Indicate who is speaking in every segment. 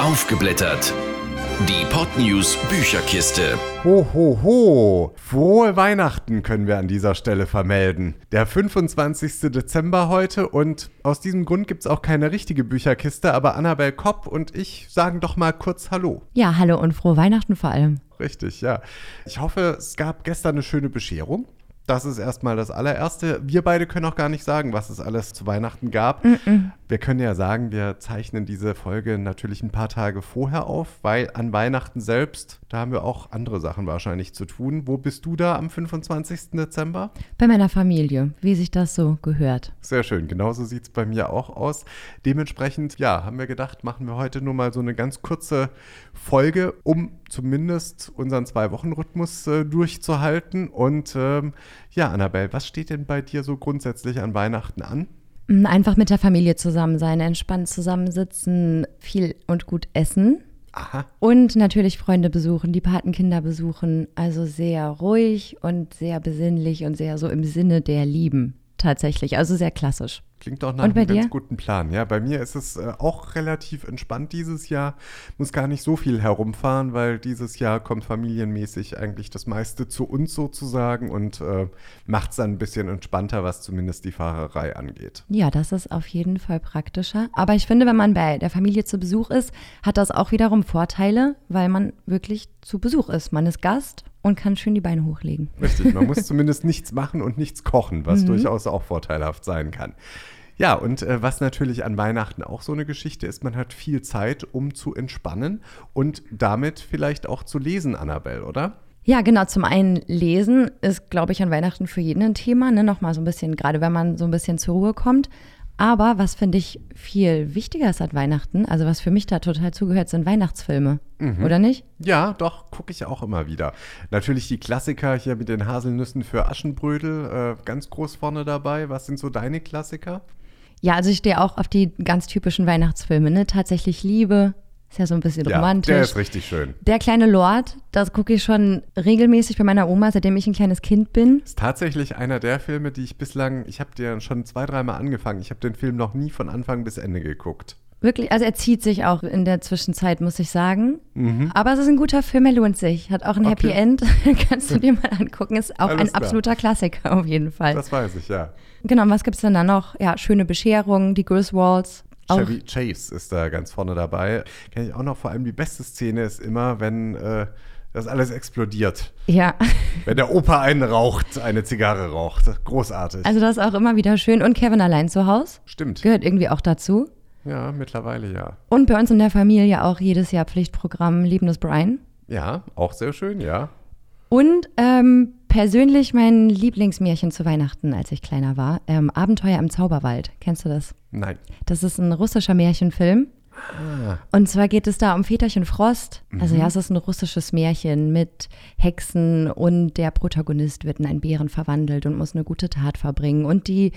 Speaker 1: Aufgeblättert. Die Podnews Bücherkiste.
Speaker 2: Ho, ho, ho. Frohe Weihnachten können wir an dieser Stelle vermelden. Der 25. Dezember heute und aus diesem Grund gibt es auch keine richtige Bücherkiste, aber Annabel Kopp und ich sagen doch mal kurz Hallo.
Speaker 3: Ja, hallo und frohe Weihnachten vor allem.
Speaker 2: Richtig, ja. Ich hoffe, es gab gestern eine schöne Bescherung. Das ist erstmal das allererste. Wir beide können auch gar nicht sagen, was es alles zu Weihnachten gab. Mm -mm. Wir können ja sagen, wir zeichnen diese Folge natürlich ein paar Tage vorher auf, weil an Weihnachten selbst, da haben wir auch andere Sachen wahrscheinlich zu tun. Wo bist du da am 25. Dezember?
Speaker 3: Bei meiner Familie, wie sich das so gehört.
Speaker 2: Sehr schön, genauso sieht es bei mir auch aus. Dementsprechend, ja, haben wir gedacht, machen wir heute nur mal so eine ganz kurze Folge, um zumindest unseren Zwei-Wochen-Rhythmus äh, durchzuhalten. Und ähm, ja, Annabelle, was steht denn bei dir so grundsätzlich an Weihnachten an?
Speaker 3: Mm, einfach mit der Familie zusammen sein, entspannt zusammensitzen, viel und gut essen.
Speaker 2: Aha.
Speaker 3: Und natürlich Freunde besuchen, die Patenkinder besuchen. Also sehr ruhig und sehr besinnlich und sehr so im Sinne der Lieben tatsächlich. Also sehr klassisch.
Speaker 2: Klingt doch nach einem dir? ganz guten Plan. Ja, bei mir ist es äh, auch relativ entspannt dieses Jahr. Muss gar nicht so viel herumfahren, weil dieses Jahr kommt familienmäßig eigentlich das meiste zu uns sozusagen und äh, macht es dann ein bisschen entspannter, was zumindest die Fahrerei angeht.
Speaker 3: Ja, das ist auf jeden Fall praktischer. Aber ich finde, wenn man bei der Familie zu Besuch ist, hat das auch wiederum Vorteile, weil man wirklich zu Besuch ist. Man ist Gast und kann schön die Beine hochlegen.
Speaker 2: Richtig, man muss zumindest nichts machen und nichts kochen, was mhm. durchaus auch vorteilhaft sein kann. Ja, und äh, was natürlich an Weihnachten auch so eine Geschichte ist, man hat viel Zeit, um zu entspannen und damit vielleicht auch zu lesen, Annabelle, oder?
Speaker 3: Ja, genau. Zum einen lesen ist, glaube ich, an Weihnachten für jeden ein Thema. Ne? Nochmal so ein bisschen, gerade wenn man so ein bisschen zur Ruhe kommt. Aber was finde ich viel wichtiger ist an Weihnachten, also was für mich da total zugehört, sind Weihnachtsfilme. Mhm. Oder nicht?
Speaker 2: Ja, doch, gucke ich auch immer wieder. Natürlich die Klassiker hier mit den Haselnüssen für Aschenbrödel, äh, ganz groß vorne dabei. Was sind so deine Klassiker?
Speaker 3: Ja, also ich stehe auch auf die ganz typischen Weihnachtsfilme, ne? Tatsächlich Liebe, ist ja so ein bisschen
Speaker 2: ja,
Speaker 3: romantisch.
Speaker 2: Der ist richtig schön.
Speaker 3: Der kleine Lord, das gucke ich schon regelmäßig bei meiner Oma, seitdem ich ein kleines Kind bin.
Speaker 2: Ist tatsächlich einer der Filme, die ich bislang, ich habe dir schon zwei, dreimal angefangen. Ich habe den Film noch nie von Anfang bis Ende geguckt.
Speaker 3: Wirklich, also er zieht sich auch in der Zwischenzeit, muss ich sagen. Mhm. Aber es ist ein guter Film, er lohnt sich. Hat auch ein Happy End. Kannst du dir mal angucken. Ist auch Alles ein klar. absoluter Klassiker auf jeden Fall.
Speaker 2: Das weiß ich, ja.
Speaker 3: Genau, und was gibt es denn da noch? Ja, schöne Bescherung, die Griswolds.
Speaker 2: Chevy Chase ist da ganz vorne dabei. Kenne ich auch noch, vor allem die beste Szene ist immer, wenn äh, das alles explodiert.
Speaker 3: Ja.
Speaker 2: Wenn der Opa einen raucht, eine Zigarre raucht. Großartig.
Speaker 3: Also das ist auch immer wieder schön. Und Kevin allein zu Hause.
Speaker 2: Stimmt.
Speaker 3: Gehört irgendwie auch dazu.
Speaker 2: Ja, mittlerweile ja.
Speaker 3: Und bei uns in der Familie auch jedes Jahr Pflichtprogramm Liebendes Brian.
Speaker 2: Ja, auch sehr schön, ja.
Speaker 3: Und ähm, persönlich mein Lieblingsmärchen zu Weihnachten, als ich kleiner war, ähm, Abenteuer im Zauberwald. Kennst du das?
Speaker 2: Nein.
Speaker 3: Das ist ein russischer Märchenfilm. Ah. Und zwar geht es da um Väterchen Frost. Also mhm. ja, es ist ein russisches Märchen mit Hexen und der Protagonist wird in einen Bären verwandelt und muss eine gute Tat verbringen. Und die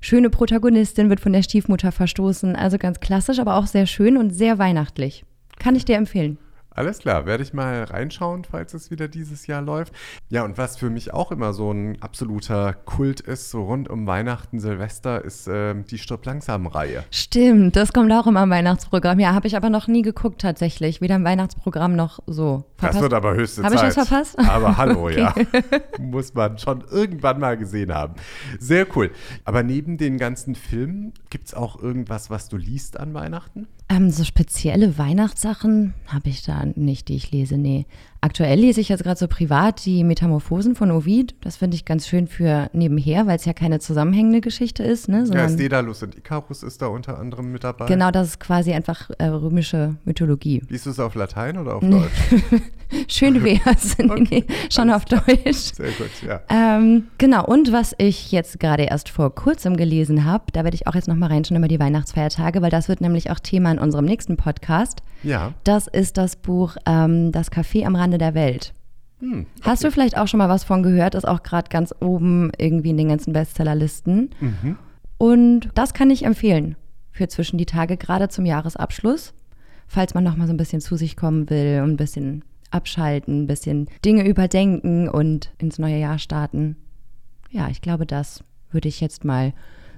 Speaker 3: schöne Protagonistin wird von der Stiefmutter verstoßen. Also ganz klassisch, aber auch sehr schön und sehr weihnachtlich. Kann ich dir empfehlen.
Speaker 2: Alles klar, werde ich mal reinschauen, falls es wieder dieses Jahr läuft. Ja, und was für mich auch immer so ein absoluter Kult ist, so rund um Weihnachten, Silvester, ist äh, die Stirb langsam-Reihe.
Speaker 3: Stimmt, das kommt auch immer im Weihnachtsprogramm. Ja, habe ich aber noch nie geguckt tatsächlich. Weder im Weihnachtsprogramm noch so.
Speaker 2: Verpasst? Das wird aber höchste
Speaker 3: hab
Speaker 2: Zeit.
Speaker 3: Habe ich das verpasst?
Speaker 2: Aber hallo, okay. ja. Muss man schon irgendwann mal gesehen haben. Sehr cool. Aber neben den ganzen Filmen, gibt es auch irgendwas, was du liest an Weihnachten?
Speaker 3: Ähm, so spezielle Weihnachtssachen habe ich da nicht, die ich lese, nee. Aktuell lese ich jetzt gerade so privat die Metamorphosen von Ovid. Das finde ich ganz schön für nebenher, weil es ja keine zusammenhängende Geschichte ist. Ne,
Speaker 2: ja, Daedalus und Icarus ist da unter anderem mit dabei.
Speaker 3: Genau, das ist quasi einfach äh, römische Mythologie.
Speaker 2: Liest du es auf Latein oder auf Deutsch?
Speaker 3: schön wäre es. okay. nee, schon auf Deutsch.
Speaker 2: Sehr gut, ja.
Speaker 3: Ähm, genau, und was ich jetzt gerade erst vor kurzem gelesen habe, da werde ich auch jetzt nochmal reinschauen über die Weihnachtsfeiertage, weil das wird nämlich auch Thema in unserem nächsten Podcast.
Speaker 2: Ja.
Speaker 3: Das ist das Buch ähm, Das Café am Rande der Welt. Hm, okay. Hast du vielleicht auch schon mal was von gehört? Ist auch gerade ganz oben irgendwie in den ganzen Bestsellerlisten. Mhm. Und das kann ich empfehlen für zwischen die Tage, gerade zum Jahresabschluss, falls man noch mal so ein bisschen zu sich kommen will und ein bisschen abschalten, ein bisschen Dinge überdenken und ins neue Jahr starten. Ja, ich glaube, das würde ich jetzt mal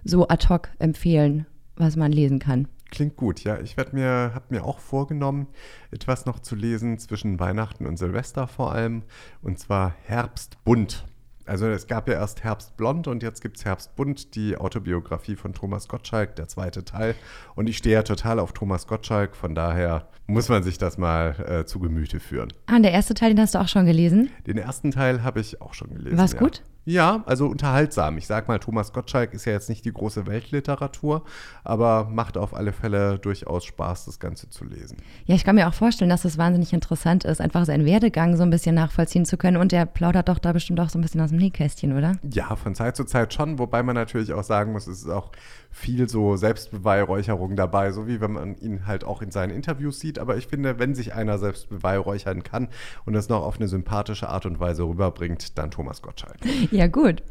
Speaker 3: so ad hoc empfehlen, was man lesen kann.
Speaker 2: Klingt gut, ja. Ich werde mir, habe mir auch vorgenommen, etwas noch zu lesen zwischen Weihnachten und Silvester vor allem. Und zwar Herbstbunt. Also es gab ja erst Herbstblond und jetzt gibt es Herbstbunt, die Autobiografie von Thomas Gottschalk, der zweite Teil. Und ich stehe ja total auf Thomas Gottschalk, von daher muss man sich das mal äh, zu Gemüte führen.
Speaker 3: Ah, und der erste Teil, den hast du auch schon gelesen?
Speaker 2: Den ersten Teil habe ich auch schon gelesen.
Speaker 3: War's
Speaker 2: ja.
Speaker 3: gut?
Speaker 2: Ja, also unterhaltsam. Ich sag mal, Thomas Gottschalk ist ja jetzt nicht die große Weltliteratur, aber macht auf alle Fälle durchaus Spaß, das Ganze zu lesen.
Speaker 3: Ja, ich kann mir auch vorstellen, dass es wahnsinnig interessant ist, einfach seinen Werdegang so ein bisschen nachvollziehen zu können. Und er plaudert doch da bestimmt auch so ein bisschen aus dem Nähkästchen, oder?
Speaker 2: Ja, von Zeit zu Zeit schon, wobei man natürlich auch sagen muss, es ist auch viel so Selbstbeweihräucherung dabei, so wie wenn man ihn halt auch in seinen Interviews sieht. Aber ich finde, wenn sich einer selbst beweihräuchern kann und das noch auf eine sympathische Art und Weise rüberbringt, dann Thomas Gottschalk.
Speaker 3: Ja, gut.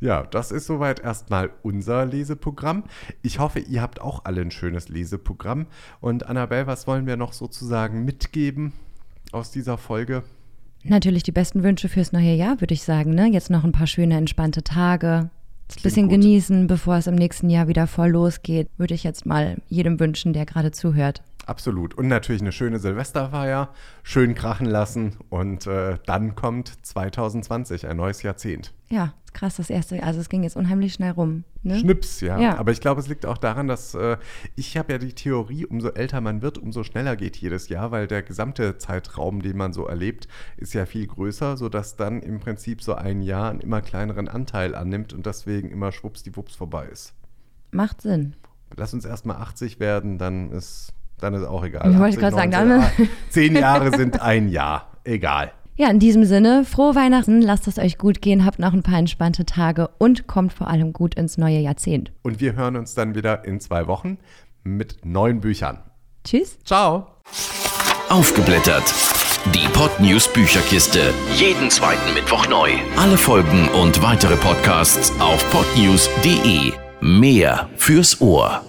Speaker 2: Ja, das ist soweit erstmal unser Leseprogramm. Ich hoffe, ihr habt auch alle ein schönes Leseprogramm. Und Annabelle, was wollen wir noch sozusagen mitgeben aus dieser Folge?
Speaker 3: Natürlich die besten Wünsche fürs neue Jahr, würde ich sagen. Ne? Jetzt noch ein paar schöne, entspannte Tage. Ein bisschen
Speaker 2: gut.
Speaker 3: genießen, bevor es im nächsten Jahr wieder voll losgeht, würde ich jetzt mal jedem wünschen, der gerade zuhört.
Speaker 2: Absolut. Und natürlich eine schöne Silvesterfeier, schön krachen lassen. Und äh, dann kommt 2020, ein neues Jahrzehnt.
Speaker 3: Ja, krass, das erste. Also es ging jetzt unheimlich schnell rum. Ne?
Speaker 2: Schnips, ja.
Speaker 3: Ja.
Speaker 2: Aber ich glaube, es liegt auch daran, dass äh, ich habe ja die Theorie, umso älter man wird, umso schneller geht jedes Jahr, weil der gesamte Zeitraum, den man so erlebt, ist ja viel größer, sodass dann im Prinzip so ein Jahr einen immer kleineren Anteil annimmt und deswegen immer schwuppsdiwupps vorbei ist.
Speaker 3: Macht Sinn.
Speaker 2: Lass uns erstmal 80 werden, dann ist, dann ist auch egal.
Speaker 3: Ich wollte
Speaker 2: 80,
Speaker 3: gerade sagen,
Speaker 2: 19,
Speaker 3: dann-
Speaker 2: ah, Zehn Jahre sind ein Jahr. Egal.
Speaker 3: Ja, in diesem Sinne, frohe Weihnachten, lasst es euch gut gehen, habt noch ein paar entspannte Tage und kommt vor allem gut ins neue Jahrzehnt.
Speaker 2: Und wir hören uns dann wieder in zwei Wochen mit neuen Büchern.
Speaker 3: Tschüss.
Speaker 2: Ciao.
Speaker 1: Aufgeblättert. Die Podnews Bücherkiste. Jeden zweiten Mittwoch neu. Alle Folgen und weitere Podcasts auf podnews.de. Mehr fürs Ohr.